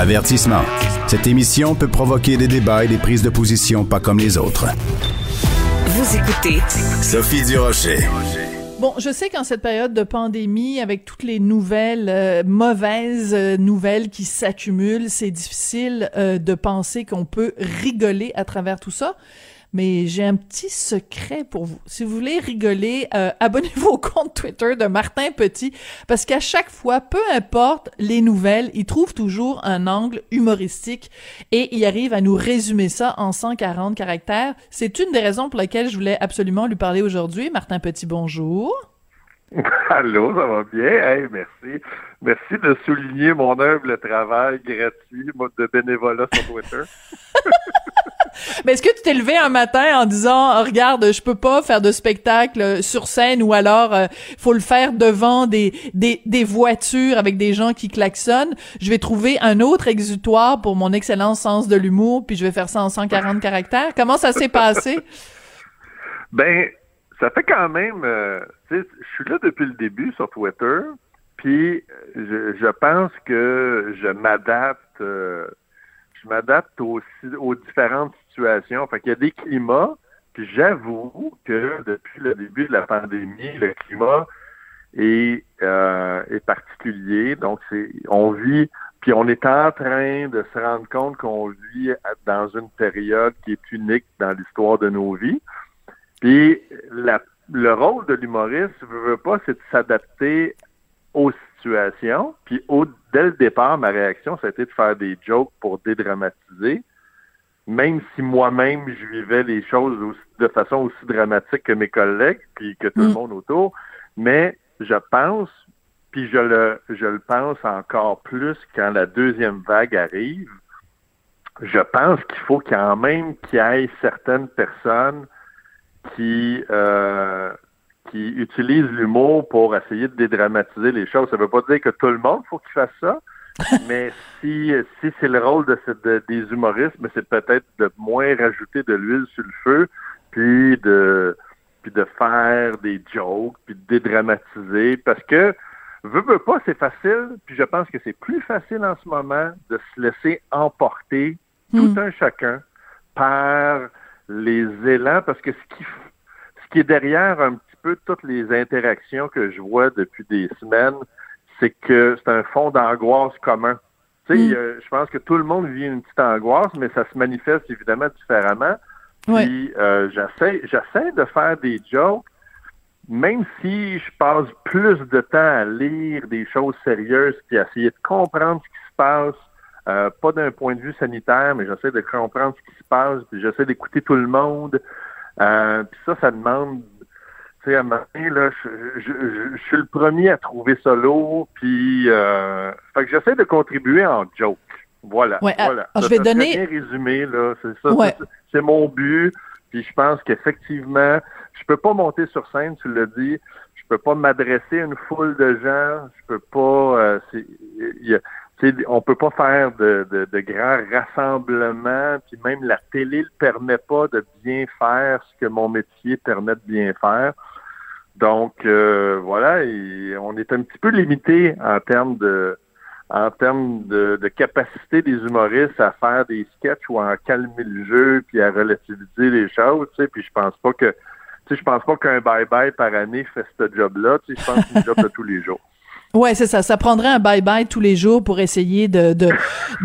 Avertissement. Cette émission peut provoquer des débats et des prises de position pas comme les autres. Vous écoutez Sophie Durocher. Bon, je sais qu'en cette période de pandémie, avec toutes les nouvelles, euh, mauvaises euh, nouvelles qui s'accumulent, c'est difficile euh, de penser qu'on peut rigoler à travers tout ça mais j'ai un petit secret pour vous. Si vous voulez rigoler, euh, abonnez-vous au compte Twitter de Martin Petit, parce qu'à chaque fois, peu importe les nouvelles, il trouve toujours un angle humoristique et il arrive à nous résumer ça en 140 caractères. C'est une des raisons pour lesquelles je voulais absolument lui parler aujourd'hui. Martin Petit, bonjour. Allô, ça va bien? Hey, merci. Merci de souligner mon humble travail gratuit de bénévolat sur Twitter. Mais est-ce que tu t'es levé un matin en disant oh, regarde, je peux pas faire de spectacle sur scène ou alors euh, faut le faire devant des, des, des voitures avec des gens qui klaxonnent. Je vais trouver un autre exutoire pour mon excellent sens de l'humour puis je vais faire ça en 140 caractères. Comment ça s'est passé? Ben, ça fait quand même euh, je suis là depuis le début sur Twitter, puis je, je pense que je m'adapte euh, je m'adapte aussi aux différentes situations. Fait qu'il y a des climats, puis j'avoue que depuis le début de la pandémie, le climat est, euh, est particulier. Donc, c'est on vit, puis on est en train de se rendre compte qu'on vit dans une période qui est unique dans l'histoire de nos vies. Puis la, le rôle de l'humoriste, je veux pas, c'est de s'adapter aux situation. Puis dès le départ, ma réaction, ça a été de faire des jokes pour dédramatiser. Même si moi-même, je vivais les choses de façon aussi dramatique que mes collègues, puis que tout le mm. monde autour. Mais je pense, puis je le, je le pense encore plus quand la deuxième vague arrive, je pense qu'il faut quand même qu'il y ait certaines personnes qui euh, qui utilisent l'humour pour essayer de dédramatiser les choses. Ça ne veut pas dire que tout le monde faut qu'il fasse ça, mais si si c'est le rôle de, des humoristes, mais c'est peut-être de moins rajouter de l'huile sur le feu, puis de puis de faire des jokes, puis de dédramatiser, parce que veut, veut pas, c'est facile, puis je pense que c'est plus facile en ce moment de se laisser emporter tout hmm. un chacun par les élans, parce que ce qui ce qui est derrière un peu toutes les interactions que je vois depuis des semaines, c'est que c'est un fond d'angoisse commun. Tu sais, mm. je pense que tout le monde vit une petite angoisse, mais ça se manifeste évidemment différemment. Puis euh, j'essaie, j'essaie de faire des jokes, même si je passe plus de temps à lire des choses sérieuses puis à essayer de comprendre ce qui se passe, euh, pas d'un point de vue sanitaire, mais j'essaie de comprendre ce qui se passe, puis j'essaie d'écouter tout le monde. Euh, puis ça, ça demande tu sais, à un moment là, je, je, suis le premier à trouver ça lourd, puis euh, fait que j'essaie de contribuer en joke. Voilà. Ah, voilà. je vais donner. Bien résumé, là. C'est ça. C'est mon but. Puis je pense qu'effectivement, je peux pas monter sur scène, tu l'as dit. Je peux pas m'adresser à une foule de gens. Je peux pas. Euh, y a, on peut pas faire de, de, de, grands rassemblements, puis même la télé le permet pas de bien faire ce que mon métier permet de bien faire. Donc euh, voilà, on est un petit peu limité en termes de en termes de, capacité des humoristes à faire des sketchs ou à calmer le jeu puis à relativiser les choses, tu sais, puis je pense pas que tu sais, je pense pas qu'un bye-bye par année fait ce job-là, tu sais, je pense que c'est un job de tous les jours. Ouais, c'est ça. Ça prendrait un bye-bye tous les jours pour essayer de, de,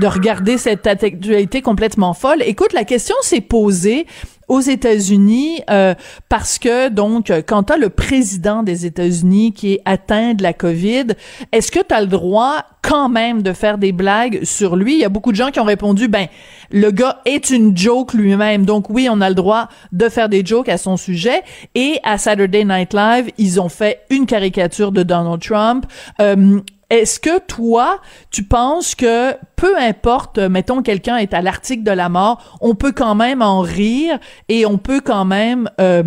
de regarder cette actualité complètement folle. Écoute, la question s'est posée aux États-Unis euh, parce que donc quand tu le président des États-Unis qui est atteint de la Covid, est-ce que tu le droit quand même de faire des blagues sur lui? Il y a beaucoup de gens qui ont répondu ben le gars est une joke lui-même. Donc oui, on a le droit de faire des jokes à son sujet et à Saturday Night Live, ils ont fait une caricature de Donald Trump. Euh, est-ce que toi, tu penses que peu importe, mettons quelqu'un est à l'article de la mort, on peut quand même en rire et on peut quand même euh,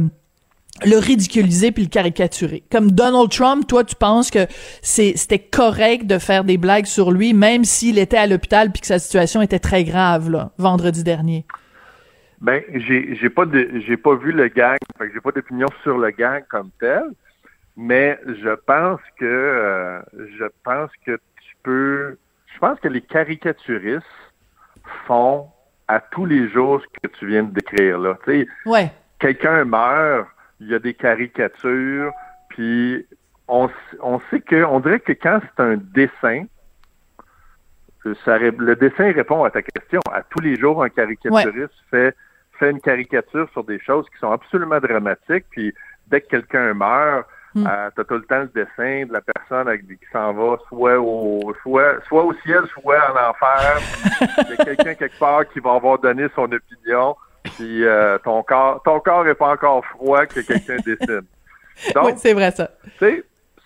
le ridiculiser puis le caricaturer? Comme Donald Trump, toi, tu penses que c'était correct de faire des blagues sur lui, même s'il était à l'hôpital puis que sa situation était très grave vendredi dernier? Ben, j'ai pas j'ai pas vu le que j'ai pas d'opinion sur le gang comme tel. Mais je pense que euh, je pense que tu peux je pense que les caricaturistes font à tous les jours ce que tu viens de décrire là. Tu sais, Ouais. quelqu'un meurt, il y a des caricatures, puis on, on sait que, on dirait que quand c'est un dessin, ça le dessin répond à ta question. À tous les jours, un caricaturiste fait, fait une caricature sur des choses qui sont absolument dramatiques, puis dès que quelqu'un meurt, Mm. euh, t'as tout le temps le dessin de la personne avec, qui s'en va soit au, soit, soit au ciel, soit en enfer. Il y a quelqu'un quelque part qui va avoir donné son opinion, puis euh, ton corps ton corps est pas encore froid que quelqu'un dessine. Donc, Oui, c'est vrai ça.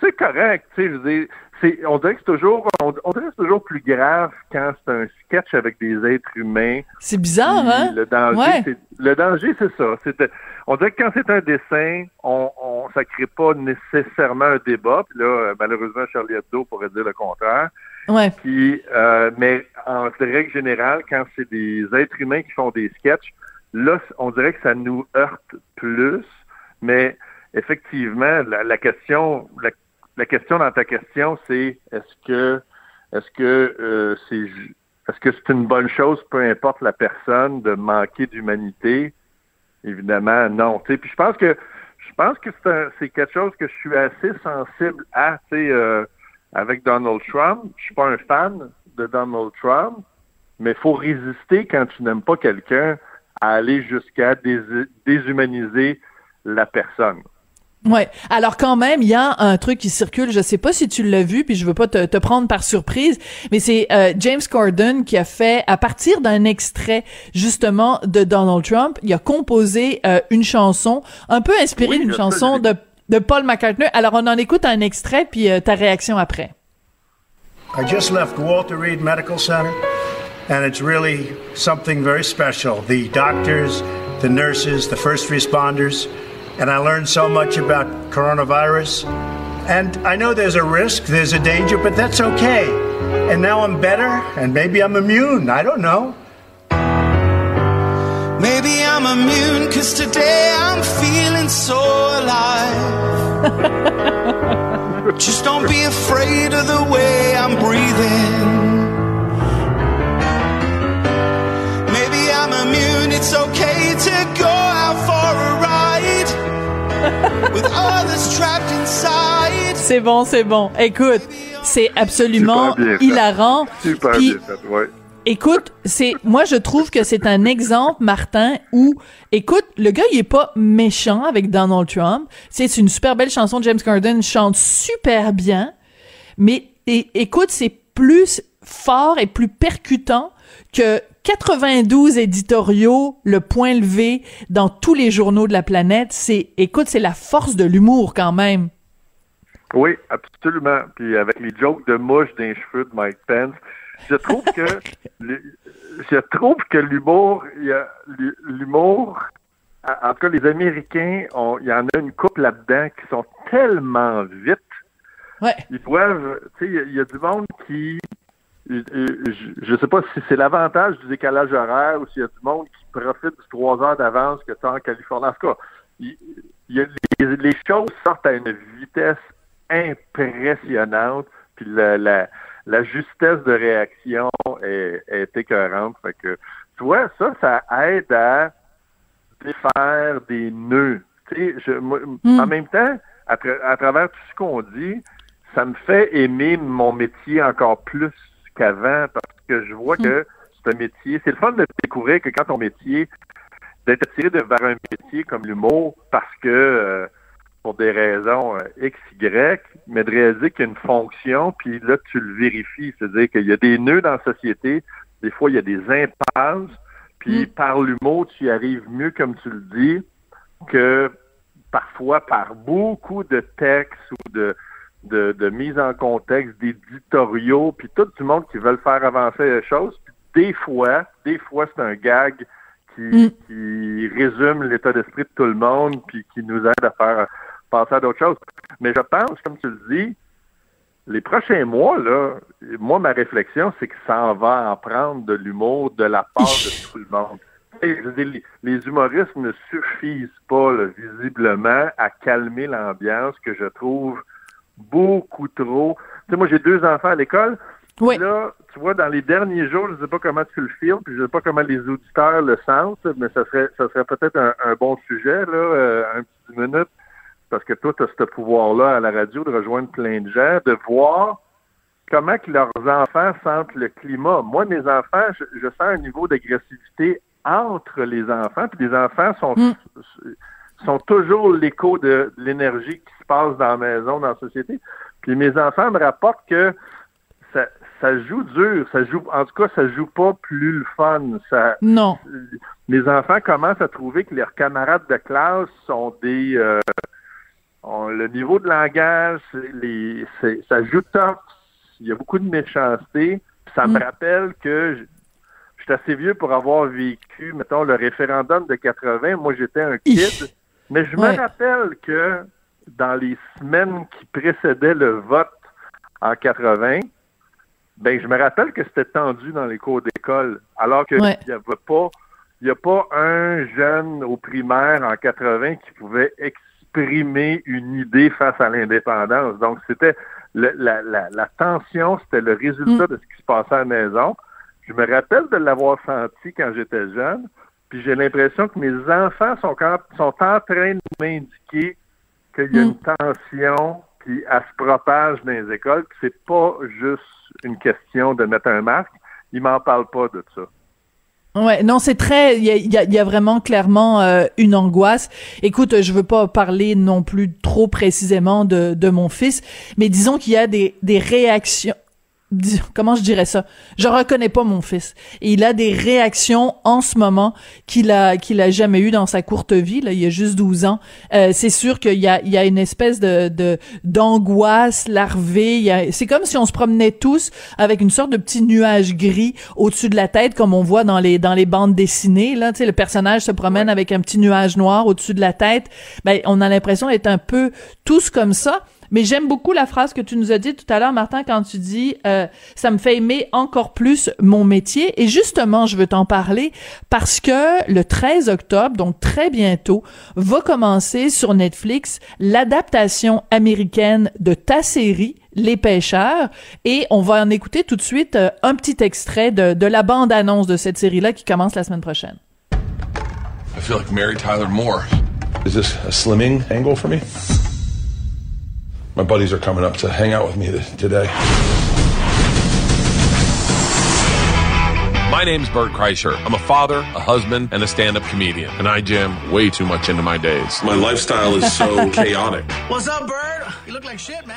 C'est correct, tu sais, je veux dire, c'est, on dirait que c'est toujours, on, on dirait que toujours plus grave quand c'est un sketch avec des êtres humains. C'est bizarre, hein? Le danger, Ouais. c'est, le danger, c'est ça. C'est de- on dirait que quand c'est un dessin, on, on, ça crée pas nécessairement un débat. Puis là, euh, malheureusement, Charlie Hebdo pourrait dire le contraire. Ouais. Puis, euh, mais en règle générale, quand c'est des êtres humains qui font des sketchs, là, on dirait que ça nous heurte plus. Mais effectivement, la, la question, la, la question dans ta question, c'est est-ce que, est-ce que euh, c'est, est-ce que c'est une bonne chose, peu importe la personne, de manquer d'humanité? Évidemment, non. Tu sais, puis je pense que, je pense que c'est, quelque chose que je suis assez sensible à. Euh, avec Donald Trump, je suis pas un fan de Donald Trump, mais faut résister quand tu n'aimes pas quelqu'un à aller jusqu'à dés- déshumaniser la personne. Ouais. Alors quand même, il y a un truc qui circule. Je sais pas si tu l'as vu, puis je veux pas te, te prendre par surprise, mais c'est euh, James Corden qui a fait, à partir d'un extrait justement de Donald Trump, il a composé euh, une chanson un peu inspirée Oui, d'une chanson de de Paul McCartney. Alors on en écoute un extrait, puis euh, ta réaction après. I just left Walter Reed Medical Center, and it's really something very special. The doctors, the nurses, the first responders, and I learned so much about coronavirus. And I know there's a risk, there's a danger, but that's okay. And now I'm better, and maybe I'm immune. I don't know. Maybe I'm immune cause today I'm feeling so alive. Just don't be afraid of the way I'm breathing. Maybe I'm immune, it's okay to go C'est bon, c'est bon. Écoute, c'est absolument Super bien fait. hilarant. Super Puis, bien fait, ouais. Écoute, c'est moi je trouve que c'est un exemple Martin où écoute, le gars il est pas méchant avec Donald Trump, c'est une super belle chanson James Corden chante super bien, mais et, écoute, c'est plus fort et plus percutant que 92 éditoriaux, le point levé dans tous les journaux de la planète, c'est écoute, c'est la force de l'humour quand même. Oui, absolument. Puis avec les jokes de mouche les cheveux de Mike Pence, je trouve que le- je trouve que l'humour, l'humour. En tout cas, les Américains, il y en a une couple là-dedans qui sont tellement vite. Ouais. Ils doivent, tu sais, il y a- il y, a du monde qui, je, je sais pas si c'est l'avantage du décalage horaire ou s'il y a du monde qui profite du trois heures d'avance que tu as en Californie. En tout cas, il, il y a, les, les choses sortent à une vitesse impressionnante, puis la, la, la justesse de réaction est, est écœurante. Fait que, tu vois, ça, ça aide à défaire des nœuds. Tu sais, je, moi, en même temps, à, tra- à travers tout ce qu'on dit, ça me fait aimer mon métier encore plus qu'avant parce que je vois que c'est un métier. C'est le fun de découvrir que quand ton métier, d'être attiré de, vers un métier comme l'humour parce que euh, pour des raisons euh, X, Y, mais de réaliser qu'il y a une fonction, puis là, tu le vérifies. C'est-à-dire qu'il y a des nœuds dans la société, des fois, il y a des impasses, puis par l'humour, tu y arrives mieux, comme tu le dis, que parfois par beaucoup de textes ou de, de, de mise en contexte, d'éditoriaux, puis tout du monde qui veulent faire avancer les choses. Puis des fois, des fois, c'est un gag qui, qui résume l'état d'esprit de tout le monde, puis qui nous aide à faire passer à d'autres choses. Mais je pense, comme tu le dis, les prochains mois, là, moi, ma réflexion, c'est que ça en va en prendre de l'humour de la part de tout le monde. Les, les humoristes ne suffisent pas, là, visiblement, à calmer l'ambiance que je trouve beaucoup trop. Tu sais, moi, j'ai deux enfants à l'école, Oui. Là, tu vois, dans les derniers jours, je ne sais pas comment tu le filmes, puis je ne sais pas comment les auditeurs le sentent, mais ça serait, ça serait peut-être un, un bon sujet, là, euh, un petit minute, parce que toi, tu as ce pouvoir-là à la radio de rejoindre plein de gens, de voir comment que leurs enfants sentent le climat. Moi, mes enfants, je, je sens un niveau d'agressivité entre les enfants, puis les enfants sont, Mm. Sont toujours l'écho de, de l'énergie qui se passe dans la maison, dans la société. Puis mes enfants me rapportent que ça, ça joue dur, ça joue, en tout cas, ça joue pas plus le fun. Ça, Non. les enfants commencent à trouver que leurs camarades de classe sont des euh, ont le niveau de langage, les, ça joue top. Il y a beaucoup de méchanceté. Ça me Mm. rappelle que je, je suis assez vieux pour avoir vécu, mettons, le référendum de 80. Moi, j'étais un kid. Mais je Ouais. me rappelle que dans les semaines qui précédaient le vote en 80, ben je me rappelle que c'était tendu dans les cours d'école, alors qu'il Ouais. n'y avait pas, il y a pas un jeune au primaire en 80 qui pouvait exprimer une idée face à l'indépendance. Donc c'était le- la, la, la tension, c'était le résultat de ce qui se passait à la maison. Je me rappelle de l'avoir senti quand j'étais jeune. Puis j'ai l'impression que mes enfants sont, quand- sont en train de m'indiquer qu'il y a une tension, puis elle se propage dans les écoles, que c'est pas juste une question de mettre un masque. Ils m'en parlent pas de ça. Ouais, non, c'est très, il y a, il y a- il y a vraiment clairement euh, une angoisse. Écoute, je veux pas parler non plus trop précisément de, de mon fils, mais disons qu'il y a des, des réactions. Comment je dirais ça? Je reconnais pas mon fils. Et il a des réactions en ce moment qu'il a qu'il a jamais eu dans sa courte vie. Là, il y a juste 12 ans. Euh, c'est sûr qu'il y a il y a une espèce de de d'angoisse larvée. C'est comme si on se promenait tous avec une sorte de petit nuage gris au-dessus de la tête, comme on voit dans les dans les bandes dessinées. Là, tu sais, le personnage se promène avec un petit nuage noir au-dessus de la tête. Ben, on a l'impression d'être un peu tous comme ça. Mais j'aime beaucoup la phrase que tu nous as dit tout à l'heure, Martin, quand tu dis euh, ça me fait aimer encore plus mon métier. Et justement, je veux t'en parler parce que le 13 octobre, donc très bientôt, va commencer sur Netflix l'adaptation américaine de ta série Les Pêcheurs. Et on va en écouter tout de suite euh, un petit extrait de, de la bande-annonce de cette série-là qui commence la semaine prochaine. I feel like Mary Tyler Moore. Is this a slimming angle for me? My buddies are coming up to hang out with me today. My name's Bert Kreischer. I'm a father, a husband, and a stand-up comedian, and I jam way too much into my days. My lifestyle is so chaotic. What's up, Bird? You look like shit, man.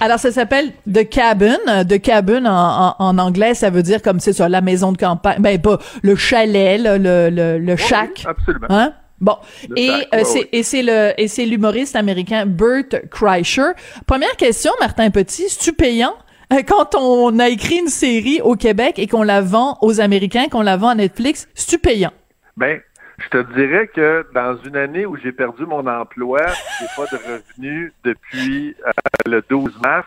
Alors, ça s'appelle The Cabin. The Cabin, en, en, en anglais, ça veut dire comme c'est ça, la maison de campagne. Ben, pas le chalet, là, le, le, le shack. absolument. Hein? Bon. Et euh, ouais, et c'est le et c'est l'humoriste américain Bert Kreischer. Première question, Martin Petit, es-tu payant Euh, quand on a écrit une série au Québec et qu'on la vend aux Américains, qu'on la vend à Netflix, es-tu payant? Ben, je te dirais que dans une année où j'ai perdu mon emploi, j'ai pas de revenus depuis euh, le 12 mars,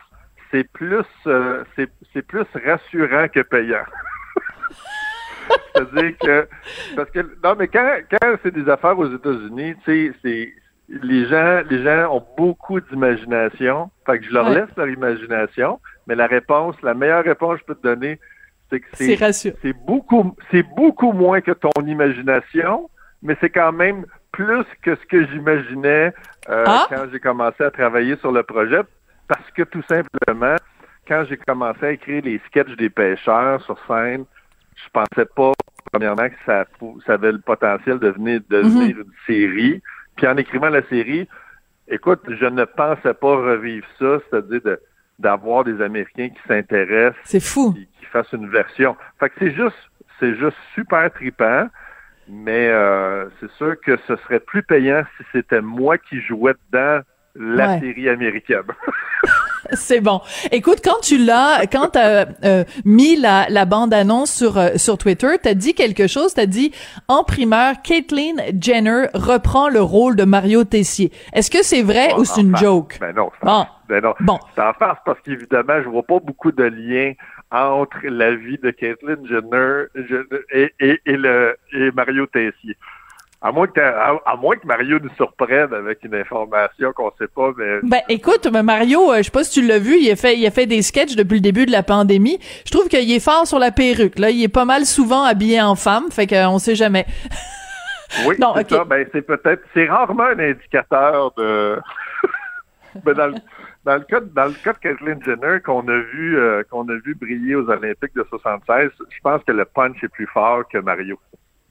c'est plus euh, c'est plus rassurant que payant. C'est-à-dire que parce que non mais quand quand c'est des affaires aux États-Unis, tu sais, c'est les gens les gens ont beaucoup d'imagination, fait que je leur Ouais. laisse leur imagination, mais la réponse, la meilleure réponse que je peux te donner, c'est que c'est beaucoup, c'est beaucoup moins que ton imagination, mais c'est quand même plus que ce que j'imaginais euh, Ah! quand j'ai commencé à travailler sur le projet, parce que tout simplement, quand j'ai commencé à écrire les sketchs des pêcheurs sur scène, je pensais pas, premièrement, que ça, ça avait le potentiel de venir devenir une série. Puis en écrivant la série, écoute, je ne pensais pas revivre ça, c'est-à-dire de- d'avoir des Américains qui s'intéressent C'est fou. qui, qui fasse une version. Fait que c'est juste, c'est juste super tripant, mais euh, c'est sûr que ce serait plus payant si c'était moi qui jouais dans la Ouais. série américaine. C'est bon. Écoute, quand tu l'as, quand t'as euh, mis la, la bande annonce sur euh, sur Twitter, t'as dit quelque chose. T'as dit en primeur, Caitlyn Jenner reprend le rôle de Mario Tessier. Est-ce que c'est vrai ou c'est une farce. joke? Ben non, c'est Bon. en- ben non. Bon. C'est en farce parce qu'évidemment, je vois pas beaucoup de liens entre la vie de Caitlyn Jenner je- et, et, et le et Mario Tessier. À moins, que, à, à moins que Mario nous surprenne avec une information qu'on sait pas, mais Ben écoute, mais Mario, euh, je sais pas si tu l'as vu, il a fait il a fait des sketchs depuis le début de la pandémie. Je trouve qu'il est fort sur la perruque. Là, il est pas mal souvent habillé en femme, fait qu'on sait jamais. oui, Non, c'est ça. Ben, c'est peut-être, c'est rarement un indicateur de. Ben, dans, le, dans le cas de, dans le cas de Caitlyn Jenner qu'on a vu euh, qu'on a vu briller aux Olympiques de 76, je pense que le punch est plus fort que Mario.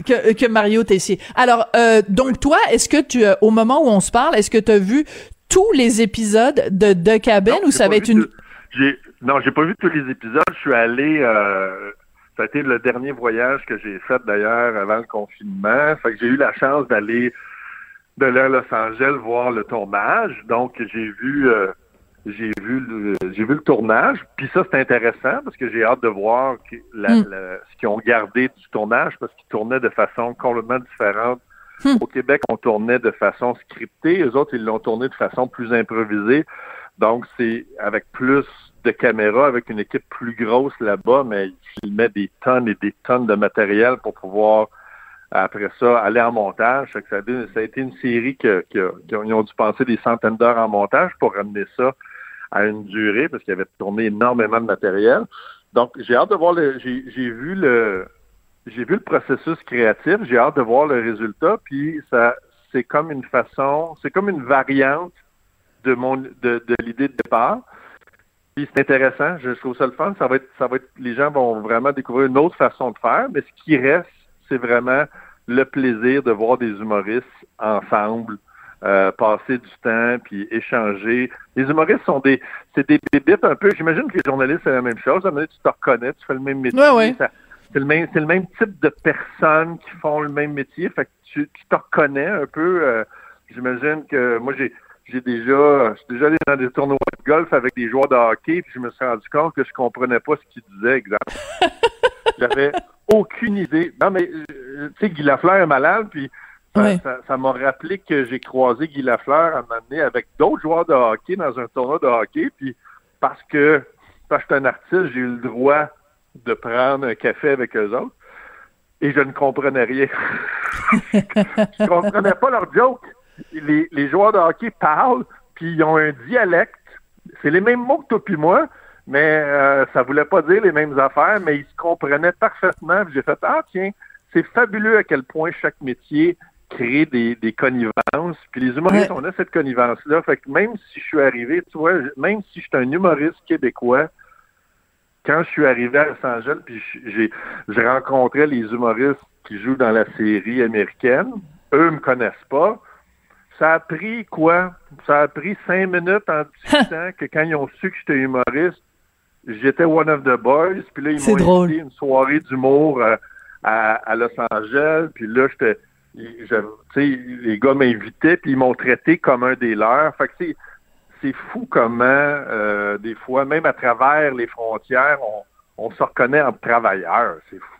Que, que Mario Tessier. Alors, euh, donc toi, est-ce que tu, euh, au moment où on se parle, est-ce que tu as vu tous les épisodes de The Cabin Non, ou ça va être une... J'ai non, j'ai pas vu tous les épisodes. Je suis allé. Euh, ça a été le dernier voyage que j'ai fait d'ailleurs avant le confinement. Fait que j'ai eu la chance d'aller d'aller à Los Angeles voir le tournage. Donc j'ai vu. J'ai vu le, j'ai vu le tournage, puis ça c'est intéressant parce que j'ai hâte de voir la- Mm. la- ce qu'ils ont gardé du tournage parce qu'ils tournaient de façon complètement différente. Hmm. Au Québec, on tournait de façon scriptée, eux autres ils l'ont tourné de façon plus improvisée. Donc c'est avec plus de caméras, avec une équipe plus grosse là-bas, mais ils filmaient des tonnes et des tonnes de matériel pour pouvoir après ça, aller en montage. Ça, a, été- une série qu'ils ont dû passer des centaines d'heures en montage pour ramener ça à une durée parce qu'ils avaient tourné énormément de matériel. Donc, j'ai hâte de voir le. J'ai, vu le. Processus créatif, j'ai hâte de voir le résultat, puis ça c'est comme une façon, c'est comme une variante de l'idée de départ. Puis c'est intéressant, je trouve ça le fun. Ça va être, les gens vont vraiment découvrir une autre façon de faire, mais ce qui reste, c'est vraiment le plaisir de voir des humoristes ensemble, euh, passer du temps, puis échanger. Les humoristes sont des, c'est des bébites un peu. J'imagine que les journalistes c'est la même chose. À un moment donné, tu te reconnais, tu fais le même métier. Ouais, ouais. Ça- c'est le même, c'est le même type de personnes qui font le même métier. Fait que tu, tu te reconnais un peu. euh, J'imagine que moi j'ai j'ai déjà, je suis déjà allé dans des tournois de golf avec des joueurs de hockey, puis je me suis rendu compte que je comprenais pas ce qu'ils disaient, exemple. J'avais aucune idée. Non, mais euh, tu sais, Guy Lafleur est malade, puis ça m'a rappelé que j'ai croisé Guy Lafleur à donné avec d'autres joueurs de hockey dans un tournoi de hockey, puis parce que parce que je suis un artiste, j'ai eu le droit de prendre un café avec eux autres. Et je ne comprenais rien. je comprenais pas leur joke. Les, les joueurs de hockey parlent, puis ils ont un dialecte. C'est les mêmes mots que toi puis moi, mais euh, ça voulait pas dire les mêmes affaires, mais ils se comprenaient parfaitement. J'ai fait Ah tiens, c'est fabuleux à quel point chaque métier crée des, des connivences. Puis les humoristes, Ouais. on a cette connivence-là. Fait que même si je suis arrivé, tu vois, même si je suis un humoriste québécois, quand je suis arrivé à Los Angeles, puis j'ai j'ai rencontré les humoristes qui jouent dans la série américaine, eux me connaissent pas. Ça a pris quoi? Ça a pris cinq minutes en discutant que quand ils ont su que j'étais humoriste, j'étais one of the boys. Puis là, ils m'ont drôle. invité une soirée d'humour euh, à, à Los Angeles. Puis là, j'étais, je- tu sais, les gars m'invitaient, puis ils m'ont traité comme un des leurs. Fait que c'est, c'est fou comment, euh, des fois, même à travers les frontières, on, on se reconnaît en travailleurs. C'est fou.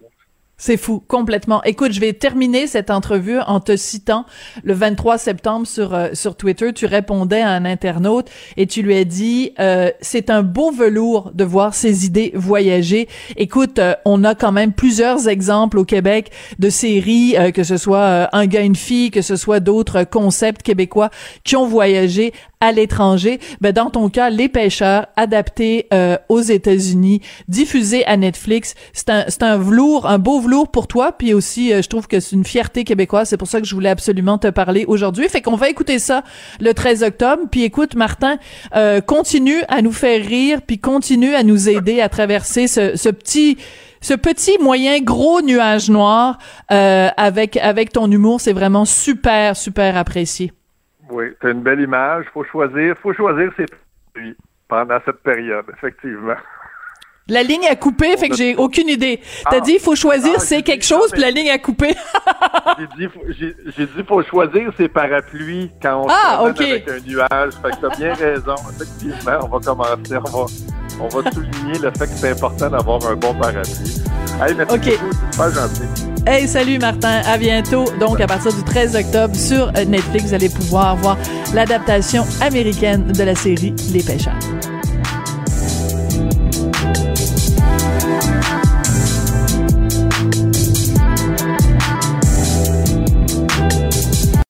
C'est fou, complètement. Écoute, je vais terminer cette entrevue en te citant le 23 septembre sur euh, sur Twitter. Tu répondais à un internaute et tu lui as dit euh, c'est un beau velours de voir ses idées voyager. Écoute, euh, on a quand même plusieurs exemples au Québec de séries, euh, que ce soit euh, un gars une fille, que ce soit d'autres concepts québécois qui ont voyagé à l'étranger. Ben dans ton cas, Les Pêcheurs, adapté euh, aux États-Unis, diffusé à Netflix, c'est un c'est un velours, un beau velours pour toi. Puis aussi, euh, je trouve que c'est une fierté québécoise. C'est pour ça que je voulais absolument te parler aujourd'hui. Fait qu'on va écouter ça le 13 octobre. Puis écoute, Martin, euh, continue à nous faire rire, puis continue à nous aider à traverser ce, ce petit ce petit moyen gros nuage noir euh, avec avec ton humour. C'est vraiment super super apprécié. Oui, c'est une belle image. Faut choisir, faut choisir ses produits pendant cette période, effectivement. La ligne à couper, fait que j'ai aucune idée. T'as Ah. dit, il faut choisir Ah, c'est quelque chose, puis la ligne à couper. J'ai dit, faut- j'ai j'ai dit, faut choisir ses parapluies quand on Ah, se promène ok. avec un nuage. Fait que t'as bien raison. Effectivement, on va commencer, on va, on va souligner le fait que c'est important d'avoir un bon parapluie. Hey, merci Ok. beaucoup, c'est super gentil. Hey, salut Martin, à bientôt. Donc, à partir du 13 octobre, sur Netflix, vous allez pouvoir voir l'adaptation américaine de la série Les Pêcheurs.